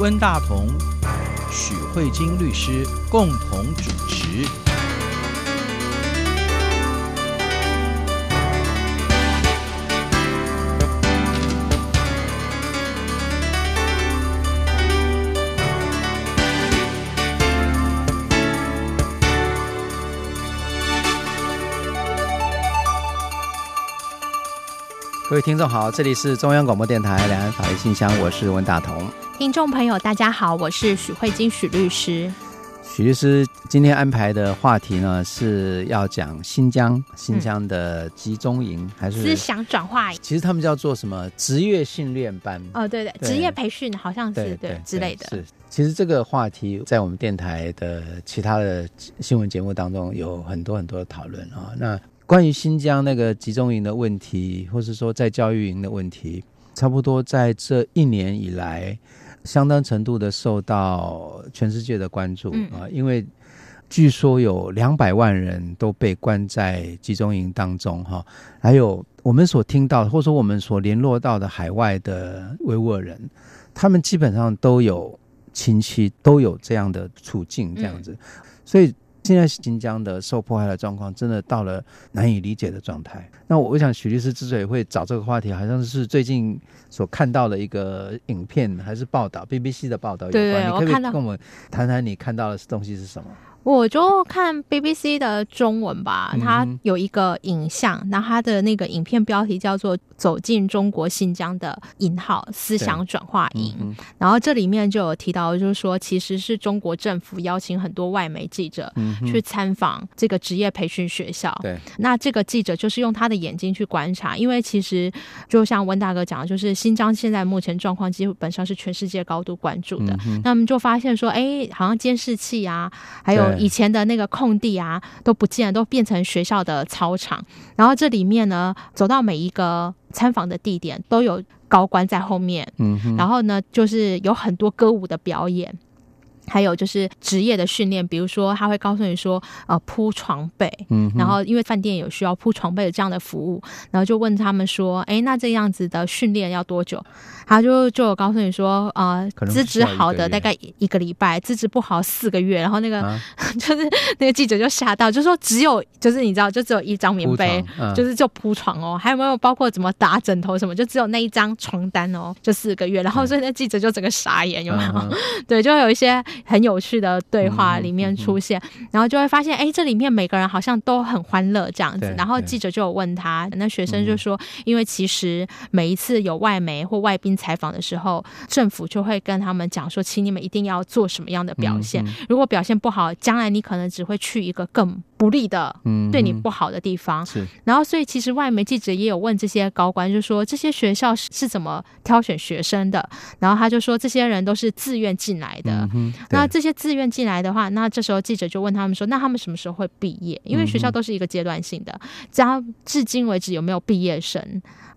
温大同、许慧晶律师共同主持。各位听众好，这里是中央广播电台两岸法律信箱，我是文大同。听众朋友大家好，我是许慧金许律师。许律师今天安排的话题呢，是要讲新疆新疆的集中营，嗯、还是思想转化营？其实他们叫做什么职业训练班？哦，对对，对职业培训好像是对之类的。是，其实这个话题在我们电台的其他的新闻节目当中有很多很多的讨论啊。那关于新疆那个集中营的问题，或是说在教育营的问题，差不多在这一年以来，相当程度的受到全世界的关注啊。因为据说有两百万人都被关在集中营当中哈，还有我们所听到，或者说我们所联络到的海外的维吾尔人，他们基本上都有亲戚都有这样的处境，这样子，所以。现在新疆的受迫害的状况，真的到了难以理解的状态。那我我想，许律师之所以会找这个话题，好像是最近所看到的一个影片还是报道，BBC 的报道有关。对，你可不可以跟我们谈谈你看到的东西是什么？我就看 BBC 的中文吧，它有一个影像，那、嗯、它的那个影片标题叫做《走进中国新疆的引号思想转化营》，嗯、然后这里面就有提到，就是说其实是中国政府邀请很多外媒记者去参访这个职业培训学校。对、嗯，那这个记者就是用他的眼睛去观察，因为其实就像温大哥讲的，就是新疆现在目前状况基本上是全世界高度关注的。嗯、那么就发现说，哎，好像监视器啊，还有。以前的那个空地啊都不见，都变成学校的操场。然后这里面呢，走到每一个参访的地点，都有高官在后面。嗯哼，然后呢，就是有很多歌舞的表演。还有就是职业的训练，比如说他会告诉你说，呃，铺床被，嗯，然后因为饭店有需要铺床被的这样的服务，然后就问他们说，哎，那这样子的训练要多久？他就就有告诉你说，呃，资质好的大概一个礼拜，资质不好四个月，然后那个、啊、就 是那个记者就吓到，就说只有就是你知道，就只有一张棉被，啊、就是就铺床哦，还有没有包括怎么打枕头什么，就只有那一张床单哦，就四个月，然后所以那记者就整个傻眼，有没有？啊、对，就有一些。很有趣的对话里面出现，然后就会发现，哎，这里面每个人好像都很欢乐这样子。然后记者就有问他，那学生就说，因为其实每一次有外媒或外宾采访的时候，政府就会跟他们讲说，请你们一定要做什么样的表现。如果表现不好，将来你可能只会去一个更不利的、嗯对你不好的地方。是。然后，所以其实外媒记者也有问这些高官，就说这些学校是怎么挑选学生的？然后他就说，这些人都是自愿进来的。嗯那这些自愿进来的话，那这时候记者就问他们说：“那他们什么时候会毕业？因为学校都是一个阶段性的，只要至今为止有没有毕业生，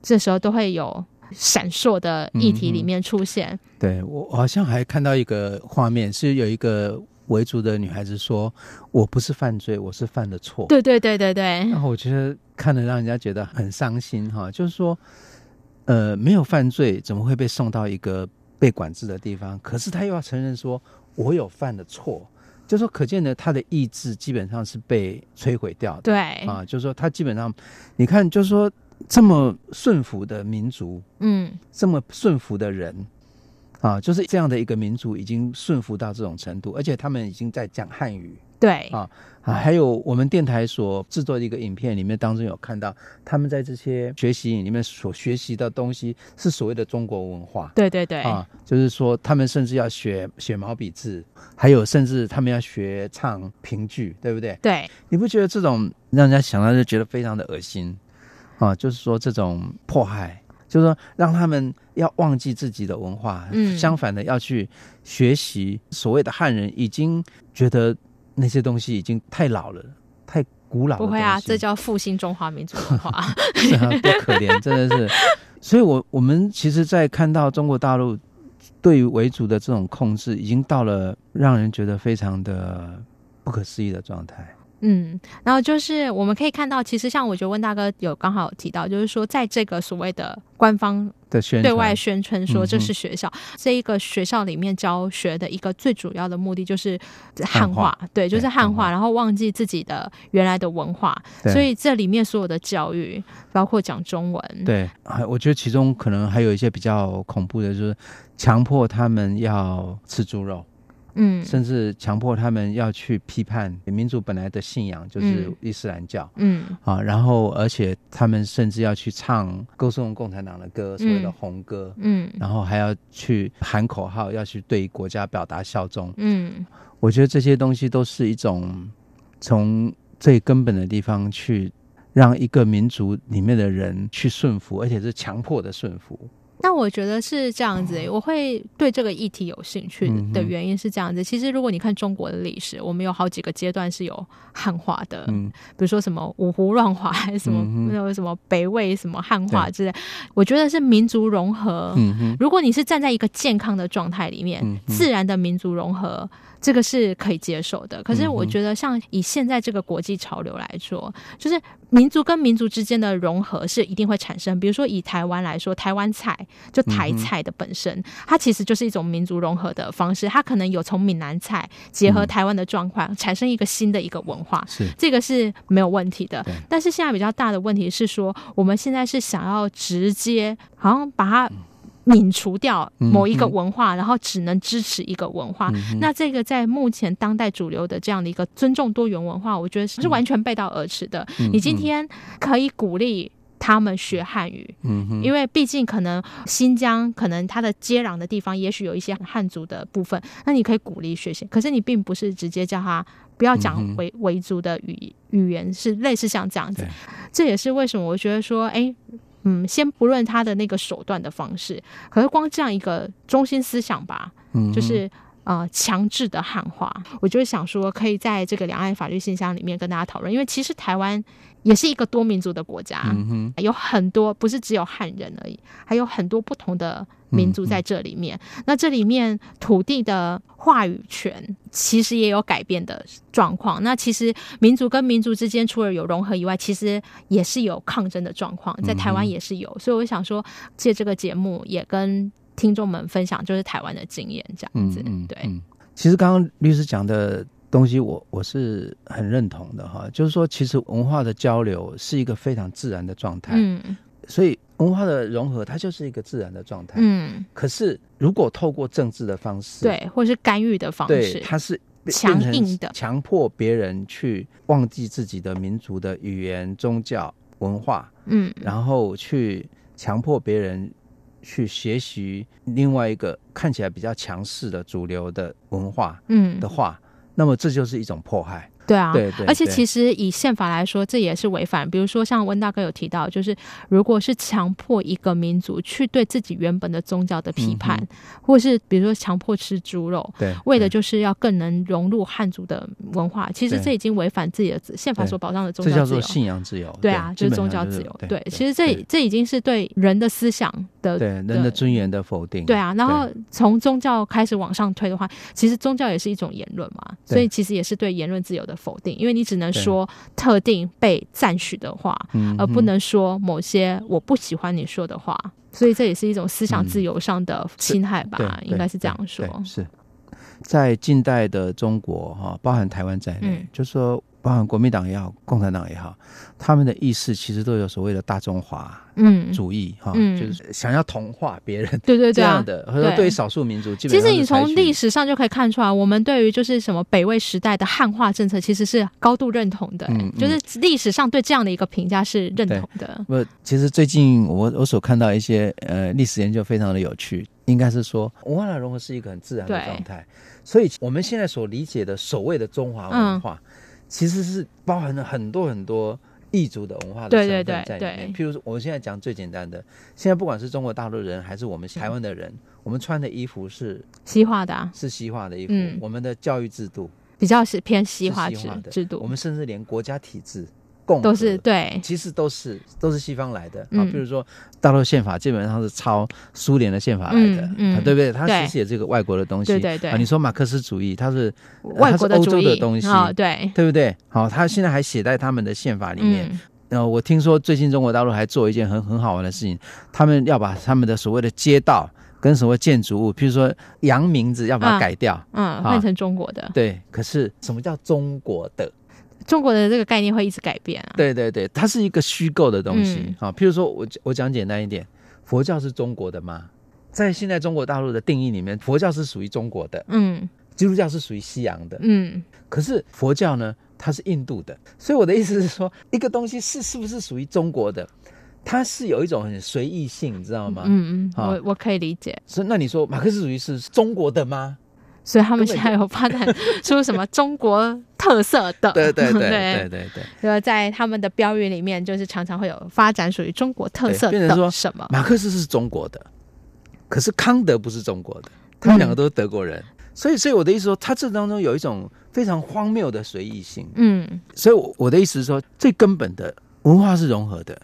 这时候都会有闪烁的议题里面出现。嗯”对，我好像还看到一个画面，是有一个维族的女孩子说：“我不是犯罪，我是犯了错。”对对对对对。然后我觉得看了让人家觉得很伤心哈，就是说，呃，没有犯罪，怎么会被送到一个被管制的地方？可是他又要承认说。我有犯的错，就说，可见呢，他的意志基本上是被摧毁掉的。对啊，就是说，他基本上，你看，就是说，这么顺服的民族，嗯，这么顺服的人，啊，就是这样的一个民族，已经顺服到这种程度，而且他们已经在讲汉语。对啊啊，还有我们电台所制作的一个影片里面，当中有看到他们在这些学习营里面所学习的东西是所谓的中国文化。对对对啊，就是说他们甚至要学写毛笔字，还有甚至他们要学唱评剧，对不对？对，你不觉得这种让人家想到就觉得非常的恶心啊？就是说这种迫害，就是说让他们要忘记自己的文化，嗯，相反的要去学习所谓的汉人已经觉得。那些东西已经太老了，太古老了。不会啊，这叫复兴中华民族文化。是啊，多可怜，真的是。所以我，我我们其实，在看到中国大陆对于维族的这种控制，已经到了让人觉得非常的不可思议的状态。嗯，然后就是我们可以看到，其实像我觉得温大哥有刚好提到，就是说在这个所谓的官方的宣对外宣称说这是学校，嗯、这一个学校里面教学的一个最主要的目的就是汉化，化对，就是汉化，然后忘记自己的原来的文化，所以这里面所有的教育，包括讲中文，对，我觉得其中可能还有一些比较恐怖的，就是强迫他们要吃猪肉。嗯，甚至强迫他们要去批判民族本来的信仰，就是伊斯兰教。嗯，啊，然后而且他们甚至要去唱歌颂共产党的歌，所谓的红歌。嗯，然后还要去喊口号，要去对国家表达效忠。嗯，我觉得这些东西都是一种从最根本的地方去让一个民族里面的人去顺服，而且是强迫的顺服。那我觉得是这样子，我会对这个议题有兴趣的原因是这样子。其实，如果你看中国的历史，我们有好几个阶段是有汉化的，比如说什么五胡乱华，还是什么那个什么北魏什么汉化之类。我觉得是民族融合。如果你是站在一个健康的状态里面，自然的民族融合。这个是可以接受的，可是我觉得像以现在这个国际潮流来说，就是民族跟民族之间的融合是一定会产生。比如说以台湾来说，台湾菜就台菜的本身，它其实就是一种民族融合的方式。它可能有从闽南菜结合台湾的状况，产生一个新的一个文化，是这个是没有问题的。但是现在比较大的问题是说，我们现在是想要直接好像把它。泯除掉某一个文化，嗯、然后只能支持一个文化，嗯、那这个在目前当代主流的这样的一个尊重多元文化，我觉得是完全背道而驰的。嗯、你今天可以鼓励他们学汉语，嗯、因为毕竟可能新疆可能它的接壤的地方，也许有一些汉族的部分，那你可以鼓励学习。可是你并不是直接叫他不要讲维维族的语语言，是类似像这样子。这也是为什么我觉得说，哎。嗯，先不论他的那个手段的方式，可是光这样一个中心思想吧，嗯，就是呃强制的汉化，我就想说，可以在这个两岸法律信箱里面跟大家讨论，因为其实台湾也是一个多民族的国家，有很多不是只有汉人而已，还有很多不同的。民族在这里面，那这里面土地的话语权其实也有改变的状况。那其实民族跟民族之间，除了有融合以外，其实也是有抗争的状况，在台湾也是有。嗯、所以我想说，借这个节目也跟听众们分享，就是台湾的经验这样子。嗯嗯、对，其实刚刚律师讲的东西我，我我是很认同的哈，就是说，其实文化的交流是一个非常自然的状态。嗯。所以文化的融合，它就是一个自然的状态。嗯，可是如果透过政治的方式，对，或是干预的方式，对，它是强硬的，强迫别人去忘记自己的民族的语言、宗教、文化，嗯，然后去强迫别人去学习另外一个看起来比较强势的主流的文化，嗯的话，嗯、那么这就是一种迫害。对啊，对对对，而且其实以宪法来说，这也是违反。比如说，像温大哥有提到，就是如果是强迫一个民族去对自己原本的宗教的批判，嗯、或是比如说强迫吃猪肉，对，为的就是要更能融入汉族的文化。其实这已经违反自己的宪法所保障的宗教自由。这叫做信仰自由。对啊，就是宗教自由。对，对，其实这这已经是对人的思想的对人的尊严的否定。对啊，然后从宗教开始往上推的话，其实宗教也是一种言论嘛，所以其实也是对言论自由的否定，因为你只。能说特定被赞许的话，而不能说某些我不喜欢你说的话。所以这也是一种思想自由上的侵害吧？嗯、应该是这样说。是在近代的中国，哈，包含台湾在内，嗯、就说。包含国民党也好，共产党也好，他们的意识其实都有所谓的大中华嗯主义哈，就是想要同化别人，对对对，这样的。或者对于少数民族，基本上其实你从历史上就可以看出来，我们对于就是什么北魏时代的汉化政策，其实是高度认同的。就是历史上对这样的一个评价是认同的。不，其实最近我我所看到一些呃历史研究非常的有趣，应该是说文化的融合是一个很自然的状态，所以我们现在所理解的所谓的中华文化。其实是包含了很多很多异族的文化的成分在里面。譬如说，我们现在讲最简单的，现在不管是中国大陆人还是我们台湾的人，嗯、我们穿的衣服是西化的、啊，是西化的衣服。嗯、我们的教育制度比较是偏西化制制度。我们甚至连国家体制共都是对，其实都是都是西方来的啊。嗯、比如说大陆宪法基本上是抄苏联的宪法来的，嗯，嗯啊、对不对？它其实也是个外国的东西，对对对。啊，你说马克思主义，它是外国的欧洲的东西，哦、对对不对？好，他现在还写在他们的宪法里面。嗯呃，我听说最近中国大陆还做一件很很好玩的事情，他们要把他们的所谓的街道跟所谓建筑物，譬如说洋名字，要把它改掉，嗯，换成中国的。对，可是什么叫中国的？中国的这个概念会一直改变啊。对对对，它是一个虚构的东西。啊，譬如说我我讲简单一点，佛教是中国的吗？在现在中国大陆的定义里面，佛教是属于中国的，嗯，基督教是属于西洋的，嗯，可是佛教呢？它是印度的，所以我的意思是说，一个东西是是不是属于中国的，它是有一种很随意性，你知道吗？嗯嗯，我我可以理解。所以那你说马克思主义是中国的吗？所以他们现在有发展 出什么中国特色的？对对对对对对。对，在他们的标语里面，就是常常会有发展属于中国特色的。变成说什么？马克思是中国的，可是康德不是中国的，他们两个都是德国人。嗯所以，所以我的意思说，他这当中有一种非常荒谬的随意性。嗯，所以我的意思是说，最根本的文化是融合的。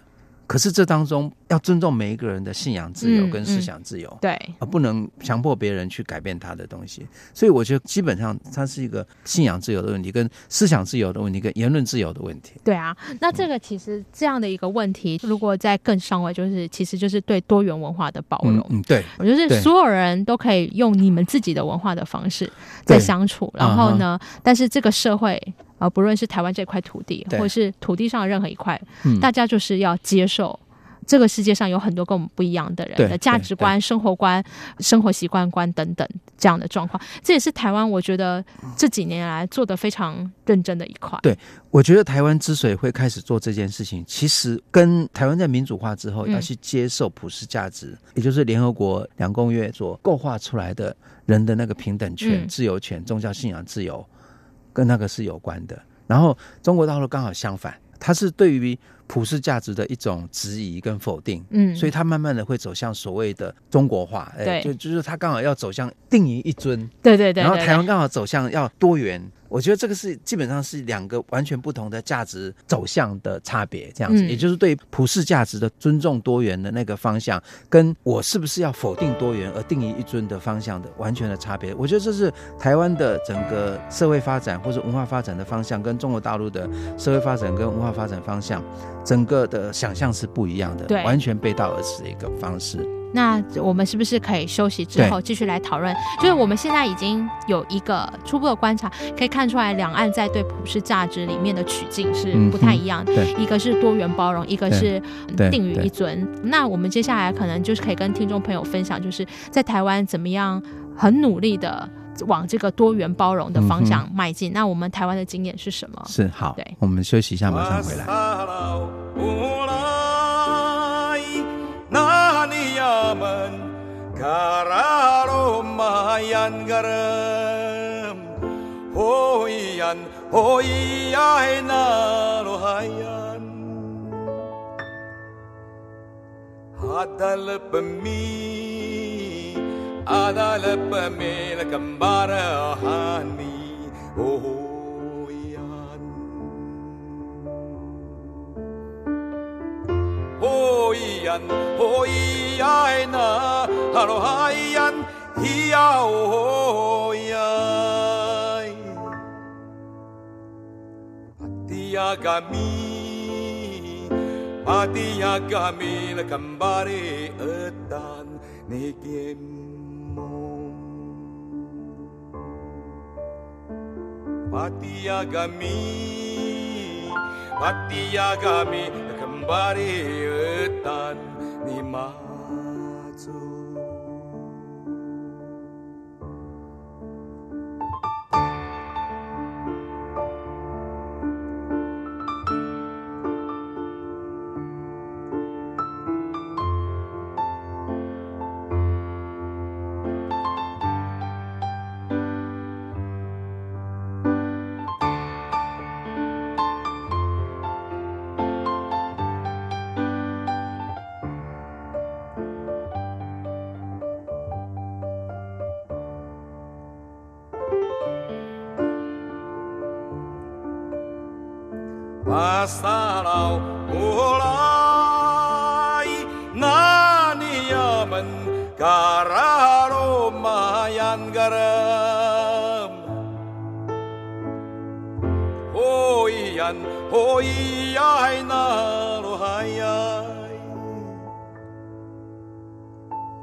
可是这当中要尊重每一个人的信仰自由跟思想自由，嗯嗯、对，而不能强迫别人去改变他的东西。所以我觉得基本上它是一个信仰自由的问题，跟思想自由的问题，跟言论自由的问题。对啊，那这个其实这样的一个问题，如果在更上位，就是其实就是对多元文化的包容。嗯，嗯对，我觉得所有人都可以用你们自己的文化的方式在相处，然后呢，嗯、但是这个社会。而不论是台湾这块土地，或者是土地上的任何一块，嗯，大家就是要接受这个世界上有很多跟我们不一样的人的价值观、生活观、生活习惯观等等这样的状况。这也是台湾我觉得这几年来做的非常认真的一块。对，我觉得台湾之所以会开始做这件事情，其实跟台湾在民主化之后要去接受普世价值，嗯、也就是联合国两公约所构画出来的人的那个平等权、嗯、自由权、宗教信仰自由。跟那个是有关的，然后中国大陆刚好相反，它是对于普世价值的一种质疑跟否定，嗯，所以它慢慢的会走向所谓的中国化，哎，就就是它刚好要走向定于一尊，对对对，然后台湾刚好走向要多元。我觉得这个是基本上是两个完全不同的价值走向的差别，这样子，嗯、也就是对普世价值的尊重多元的那个方向，跟我是不是要否定多元而定义一尊的方向的完全的差别。我觉得这是台湾的整个社会发展或者文化发展的方向，跟中国大陆的社会发展跟文化发展方向，整个的想象是不一样的，完全背道而驰的一个方式。那我们是不是可以休息之后继续来讨论？就是我们现在已经有一个初步的观察，可以看出来两岸在对普世价值里面的取径是不太一样的。一个是多元包容，一个是定于一尊。那我们接下来可能就是可以跟听众朋友分享，就是在台湾怎么样很努力的往这个多元包容的方向迈进。那我们台湾的经验是什么？是好，对，我们休息一下，马上回来。gaman gararo mayan garam. Hoian hoiai naro hayan. Adal pemi adal pemel kambara hani oh hoian, hoiaena, alohayan, Pati agami, pati agami, lakambare etan nikiemum. Pati agami, pati agami. 巴里尔丹尼玛祖。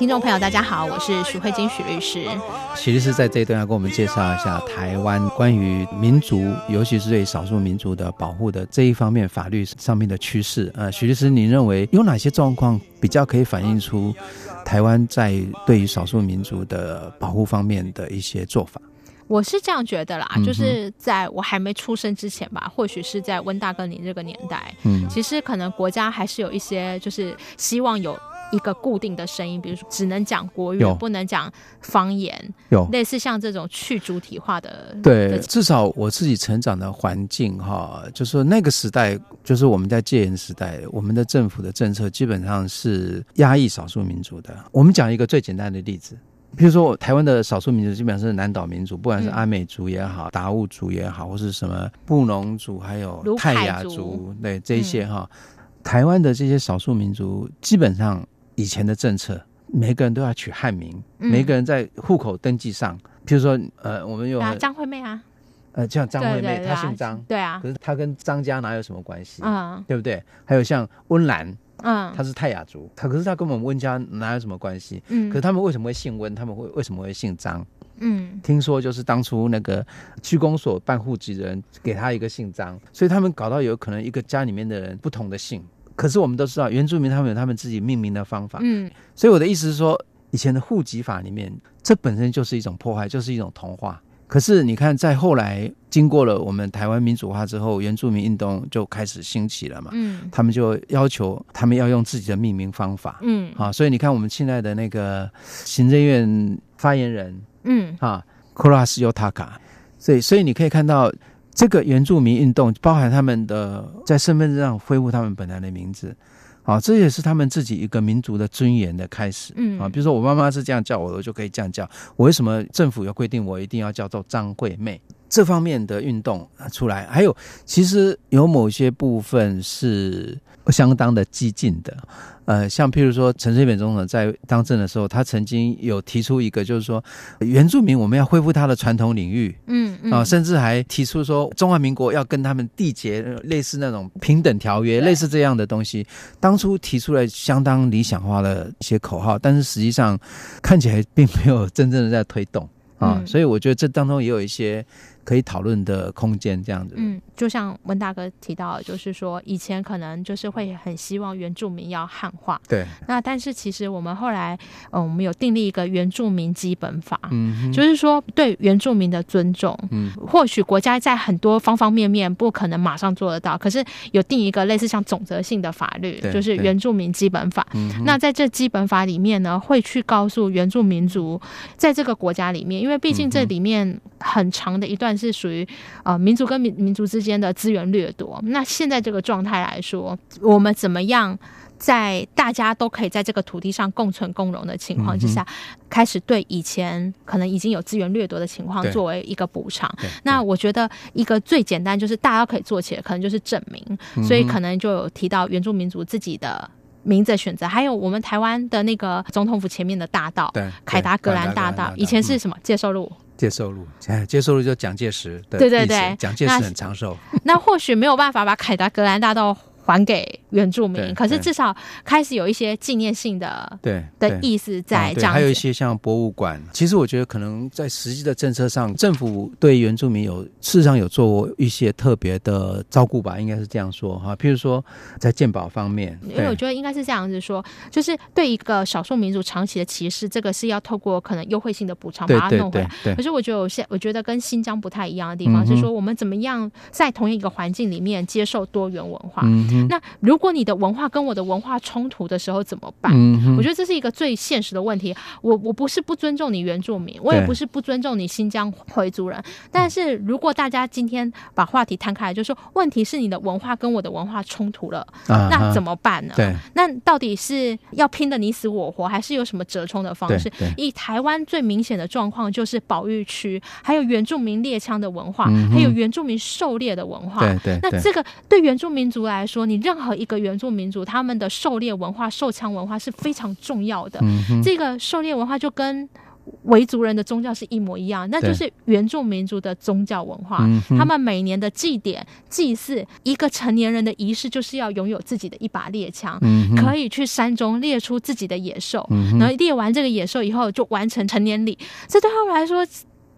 听众朋友，大家好，我是许慧金许律师。许律师在这一段要跟我们介绍一下台湾关于民族，尤其是对少数民族的保护的这一方面法律上面的趋势。呃，许律师，您认为有哪些状况比较可以反映出台湾在对于少数民族的保护方面的一些做法？我是这样觉得啦，就是在我还没出生之前吧，或许是在温大哥您这个年代，嗯，其实可能国家还是有一些，就是希望有。一个固定的声音，比如说只能讲国语，不能讲方言，有类似像这种去主体化的。对，至少我自己成长的环境哈，就是说那个时代，就是我们在戒严时代，我们的政府的政策基本上是压抑少数民族的。我们讲一个最简单的例子，比如说台湾的少数民族基本上是南岛民族，不管是阿美族也好，达、嗯、悟族也好，或是什么布农族，还有泰雅族，族对这一些哈、嗯，台湾的这些少数民族基本上。以前的政策，每个人都要取汉名，嗯、每个人在户口登记上，譬如说，呃，我们有张惠妹啊，呃，像张惠妹，她姓张，对啊，可是她跟张家哪有什么关系？嗯，对不对？还有像温岚，嗯，她是泰雅族，她可是她跟我们温家哪有什么关系？嗯，可是他们为什么会姓温？他们会为什么会姓张？嗯，听说就是当初那个区公所办户籍的人给他一个姓张，所以他们搞到有可能一个家里面的人不同的姓。可是我们都知道，原住民他们有他们自己命名的方法。嗯，所以我的意思是说，以前的户籍法里面，这本身就是一种破坏，就是一种同化。可是你看，在后来经过了我们台湾民主化之后，原住民运动就开始兴起了嘛。嗯，他们就要求他们要用自己的命名方法。嗯，好，所以你看我们现在的那个行政院发言人，嗯，啊，Kolas Yotaka，所以所以你可以看到。这个原住民运动包含他们的在身份证上恢复他们本来的名字，啊，这也是他们自己一个民族的尊严的开始。嗯，啊，比如说我妈妈是这样叫我，我就可以这样叫。我为什么政府有规定我一定要叫做张惠妹？这方面的运动出来，还有其实有某些部分是相当的激进的。呃，像譬如说陈水扁总统在当政的时候，他曾经有提出一个，就是说原住民我们要恢复他的传统领域，嗯嗯，啊，甚至还提出说中华民国要跟他们缔结类似那种平等条约，类似这样的东西。当初提出来相当理想化的一些口号，但是实际上看起来并没有真正的在推动啊，所以我觉得这当中也有一些。可以讨论的空间，这样子。嗯，就像温大哥提到，就是说以前可能就是会很希望原住民要汉化。对。那但是其实我们后来，嗯，我们有订立一个原住民基本法，嗯，就是说对原住民的尊重。嗯。或许国家在很多方方面面不可能马上做得到，可是有定一个类似像总则性的法律，就是原住民基本法。嗯。那在这基本法里面呢，会去告诉原住民族，在这个国家里面，因为毕竟这里面很长的一段。是属于呃民族跟民民族之间的资源掠夺。那现在这个状态来说，我们怎么样在大家都可以在这个土地上共存共荣的情况之下，开始对以前可能已经有资源掠夺的情况作为一个补偿？那我觉得一个最简单就是大家可以做起来，可能就是证明。所以可能就有提到原住民族自己的名字选择，还有我们台湾的那个总统府前面的大道，凯达格兰大道，以前是什么？介寿路？介寿路，哎，介寿路就蒋介石的，对对对，蒋介石很长寿。那或许没有办法把凯达格兰大道。还给原住民，可是至少开始有一些纪念性的对的意思在这样。还有一些像博物馆，其实我觉得可能在实际的政策上，政府对原住民有事实上有做过一些特别的照顾吧，应该是这样说哈。譬如说在鉴宝方面，因为我觉得应该是这样子说，就是对一个少数民族长期的歧视，这个是要透过可能优惠性的补偿把它弄回来。可是我觉得有些我觉得跟新疆不太一样的地方是说，我们怎么样在同一个环境里面接受多元文化。嗯那如果你的文化跟我的文化冲突的时候怎么办？嗯我觉得这是一个最现实的问题。我我不是不尊重你原住民，我也不是不尊重你新疆回族人。但是如果大家今天把话题摊开来，就说问题是你的文化跟我的文化冲突了，啊、那怎么办呢？对，那到底是要拼的你死我活，还是有什么折冲的方式？以台湾最明显的状况就是保育区，还有原住民猎枪的文化，嗯、还有原住民狩猎的文化。对对，对，那这个对原住民族来说，你任何一个原住民族，他们的狩猎文化、受枪文化是非常重要的。嗯、这个狩猎文化就跟维族人的宗教是一模一样，那就是原住民族的宗教文化。他们每年的祭典、祭祀，一个成年人的仪式，就是要拥有自己的一把猎枪，嗯、可以去山中猎出自己的野兽。嗯、然后猎完这个野兽以后，就完成成年礼。这对他们来说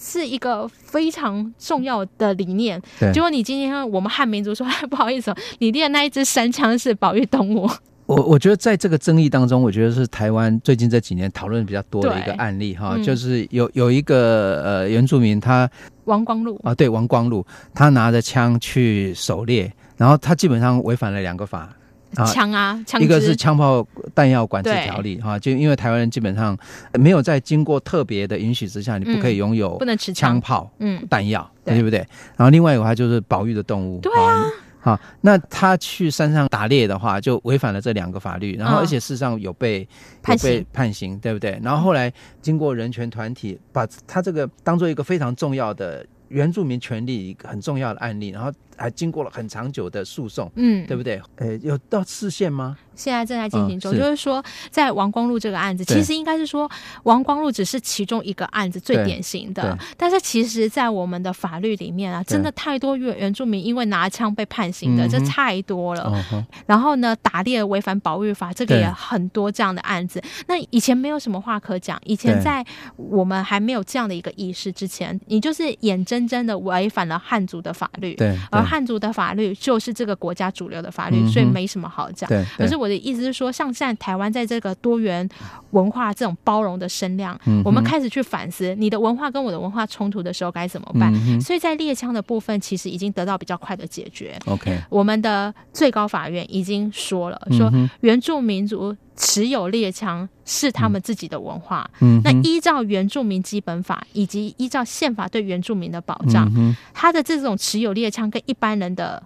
是一个非常重要的理念。对结果你今天我们汉民族说，不好意思，你猎那一支山枪是保育动物。我我觉得在这个争议当中，我觉得是台湾最近这几年讨论比较多的一个案例哈，就是有有一个呃原住民他王光禄啊，对王光禄，他拿着枪去狩猎，然后他基本上违反了两个法啊，枪啊，枪一个是枪炮弹药管制条例哈，就因为台湾人基本上没有在经过特别的允许之下，你不可以拥有不能持枪。炮嗯。弹药，对。不对？然后另外一个话就是保育的动物，对啊。好，那他去山上打猎的话，就违反了这两个法律，然后而且事实上有被、嗯、有被判刑，对不对？然后后来经过人权团体把他这个当做一个非常重要的原住民权利一个很重要的案例，然后还经过了很长久的诉讼，嗯，对不对？呃，有到视线吗？现在正在进行中，就是说，在王光禄这个案子，其实应该是说，王光禄只是其中一个案子最典型的。但是，其实，在我们的法律里面啊，真的太多原原住民因为拿枪被判刑的，这太多了。嗯、然后呢，打猎违反保育法，这个也很多这样的案子。那以前没有什么话可讲，以前在我们还没有这样的一个意识之前，你就是眼睁睁的违反了汉族的法律。对，而汉族的法律就是这个国家主流的法律，嗯、所以没什么好讲。对，可是我的意思是说，像现在台湾在这个多元文化这种包容的声量，嗯、我们开始去反思，你的文化跟我的文化冲突的时候该怎么办？嗯、所以在猎枪的部分，其实已经得到比较快的解决。OK，我们的最高法院已经说了，说原住民族持有猎枪是他们自己的文化。嗯、那依照原住民基本法以及依照宪法对原住民的保障，嗯、他的这种持有猎枪跟一般人的。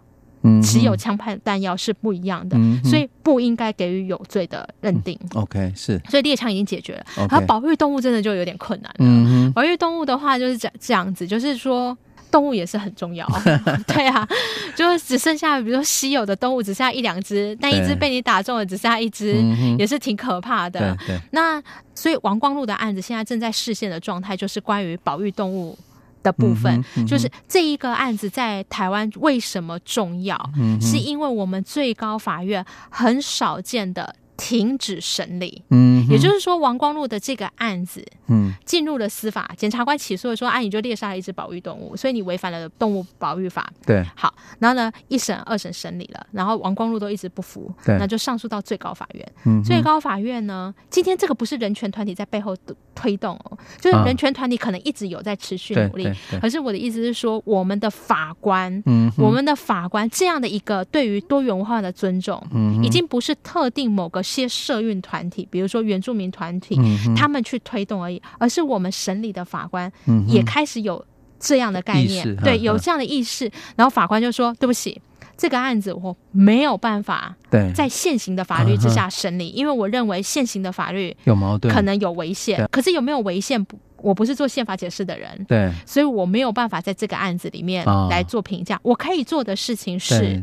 持有枪炮弹药是不一样的，嗯、所以不应该给予有罪的认定。嗯、OK，是，所以猎枪已经解决了，而保育动物真的就有点困难了。嗯、保育动物的话就是这这样子，就是说动物也是很重要。对啊，就只剩下比如说稀有的动物只剩下一两只，但一只被你打中了，只剩下一只，也是挺可怕的。对对。那所以王光禄的案子现在正在视线的状态，就是关于保育动物。的部分、就是这一个案子在台湾为什么重要？嗯、是因为我们最高法院很少见的。停止审理，嗯，也就是说，王光禄的这个案子，嗯，进入了司法，检察官起诉的说，啊，你就猎杀了一只保育动物，所以你违反了动物保育法，对，好，然后呢，一审、二审审理了，然后王光禄都一直不服，对，那就上诉到最高法院，嗯，最高法院呢，今天这个不是人权团体在背后推动哦，就是人权团体可能一直有在持续努力，啊、可是我的意思是说，我们的法官，嗯，我们的法官这样的一个对于多元文化的尊重，嗯，已经不是特定某个些社运。团体，比如说原住民团体，嗯、他们去推动而已，而是我们审理的法官也开始有这样的概念，嗯、对，有这样的意识。然后法官就说：“对不起，这个案子我没有办法在现行的法律之下审理，因为我认为现行的法律有矛盾，可能有违宪。可是有没有违宪？我不是做宪法解释的人，对，所以我没有办法在这个案子里面来做评价。哦、我可以做的事情是。”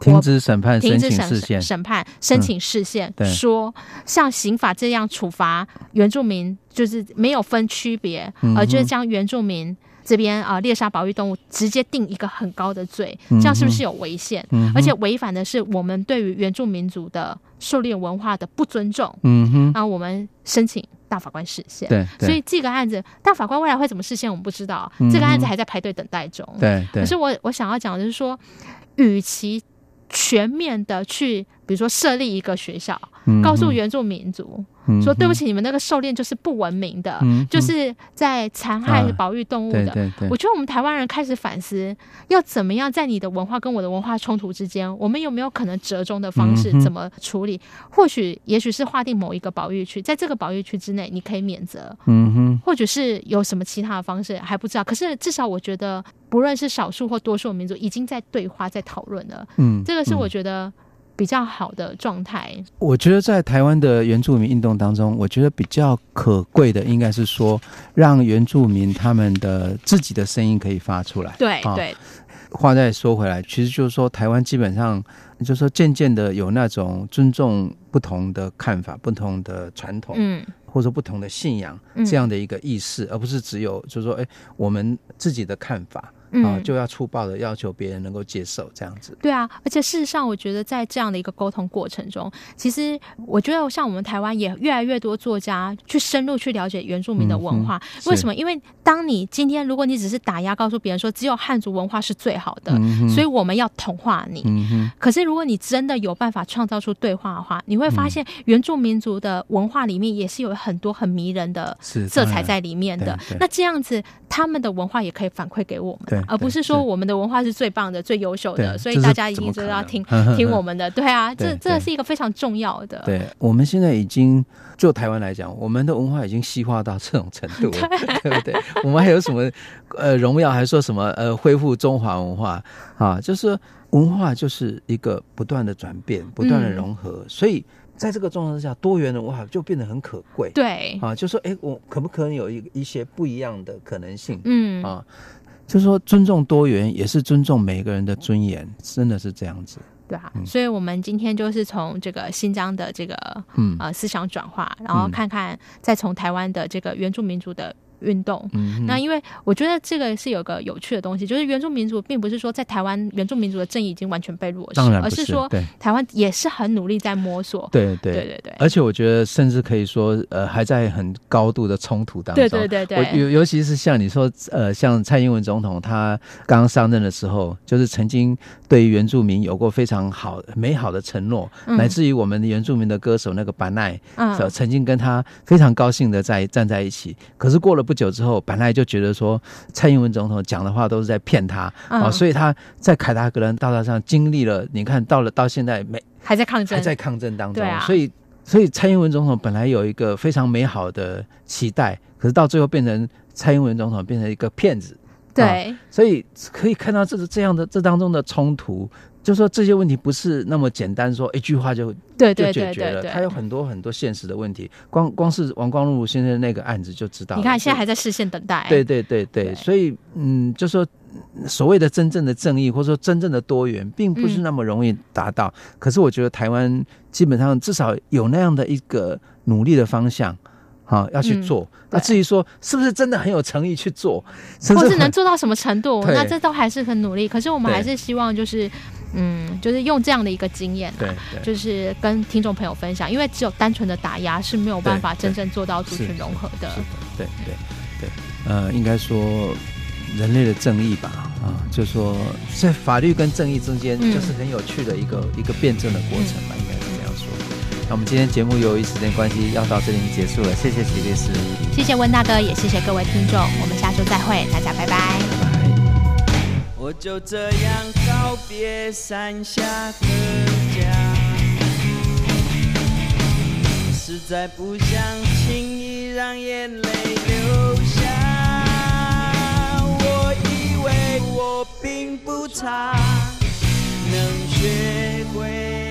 停止审判，停止审审审判，申请释宪，嗯、说像刑法这样处罚原住民，就是没有分区别，嗯、而就是将原住民这边啊猎杀保育动物直接定一个很高的罪，这样是不是有违宪？嗯、而且违反的是我们对于原住民族的狩猎文化的不尊重。嗯哼，然后我们申请大法官释宪。对，所以这个案子大法官未来会怎么释宪，我们不知道。嗯、这个案子还在排队等待中。对，对。可是我我想要讲的是说，与其全面的去，比如说设立一个学校，嗯、告诉原住民族、嗯、说：“对不起，你们那个狩猎就是不文明的，嗯、就是在残害保育动物的。啊”对对对，我觉得我们台湾人开始反思，要怎么样在你的文化跟我的文化冲突之间，我们有没有可能折中的方式？怎么处理？嗯、或许，也许是划定某一个保育区，在这个保育区之内，你可以免责。嗯哼，或者是有什么其他的方式，还不知道。可是至少我觉得，不论是少数或多数民族，已经在对话、在讨论了。嗯，这个是我觉得。比较好的状态，我觉得在台湾的原住民运动当中，我觉得比较可贵的应该是说，让原住民他们的自己的声音可以发出来。对对，话再说回来，其实就是说，台湾基本上就是说，渐渐的有那种尊重不同的看法、不同的传统，嗯，或者说不同的信仰这样的一个意识，而不是只有就是说，哎，我们自己的看法。啊，就要粗暴的要求别人能够接受这样子。对啊，而且事实上，我觉得在这样的一个沟通过程中，其实我觉得像我们台湾也越来越多作家去深入去了解原住民的文化。嗯、为什么？因为当你今天如果你只是打压告诉别人说只有汉族文化是最好的，嗯、所以我们要同化你。嗯、可是如果你真的有办法创造出对话的话，你会发现原住民族的文化里面也是有很多很迷人的色彩在里面的。那这样子，他们的文化也可以反馈给我们。而不是说我们的文化是最棒的、最优秀的，所以大家一定都要听 听我们的。对啊，这这是一个非常重要的。对，我们现在已经就台湾来讲，我们的文化已经西化到这种程度了，对不对？我们还有什么呃荣耀，还说什么呃恢复中华文化啊？就是文化就是一个不断的转变、不断的融合，所以。在这个状况之下，多元的文化就变得很可贵。对啊，就说哎，我可不可能有一一些不一样的可能性？嗯啊，就是说尊重多元，也是尊重每个人的尊严，真的是这样子。对啊，嗯、所以我们今天就是从这个新疆的这个嗯呃思想转化，然后看看再从台湾的这个原住民族的。运动，嗯那因为我觉得这个是有个有趣的东西，就是原住民族并不是说在台湾原住民族的正义已经完全被落实，而是说台湾也是很努力在摸索。对对。对对，而且我觉得甚至可以说，呃，还在很高度的冲突当中。对对对对，尤尤其是像你说，呃，像蔡英文总统他刚刚上任的时候，就是曾经对于原住民有过非常好美好的承诺，乃至于我们的原住民的歌手那个班奈，嗯，曾经跟他非常高兴的在站在一起，可是过了。不久之后，本来就觉得说蔡英文总统讲的话都是在骗他啊、所以他在凯达格兰大道上经历了，你看到了到现在没还在抗争，还在抗争当中，啊、所以所以蔡英文总统本来有一个非常美好的期待，可是到最后变成蔡英文总统变成一个骗子，对、哦，所以可以看到这是这样的这当中的冲突。就说这些问题不是那么简单，说一句话就对就解决了。它有很多很多现实的问题，光光是王光禄先生那个案子就知道。你看现在还在视线等待。对对对对，对所以嗯，就说所谓的真正的正义，或者说真正的多元，并不是那么容易达到。嗯、可是我觉得台湾基本上至少有那样的一个努力的方向。啊，要去做。那、嗯、至于说是不是真的很有诚意去做，或是能做到什么程度，那这都还是很努力。可是我们还是希望，就是嗯，就是用这样的一个经验、啊，对，就是跟听众朋友分享。因为只有单纯的打压是没有办法真正做到族群融合的。对对对，呃，应该说人类的正义吧，啊，就是说在法律跟正义之间，就是很有趣的一个、嗯、一个辩证的过程吧。应该是这样说那我们今天节目由于时间关系要到这里结束了，谢谢齐律师，谢谢温大哥，也谢谢各位听众，我们下周再会，大家拜拜。就这样告别山下的家，实在不想轻易让眼泪流下。我以为我并不差，能学会。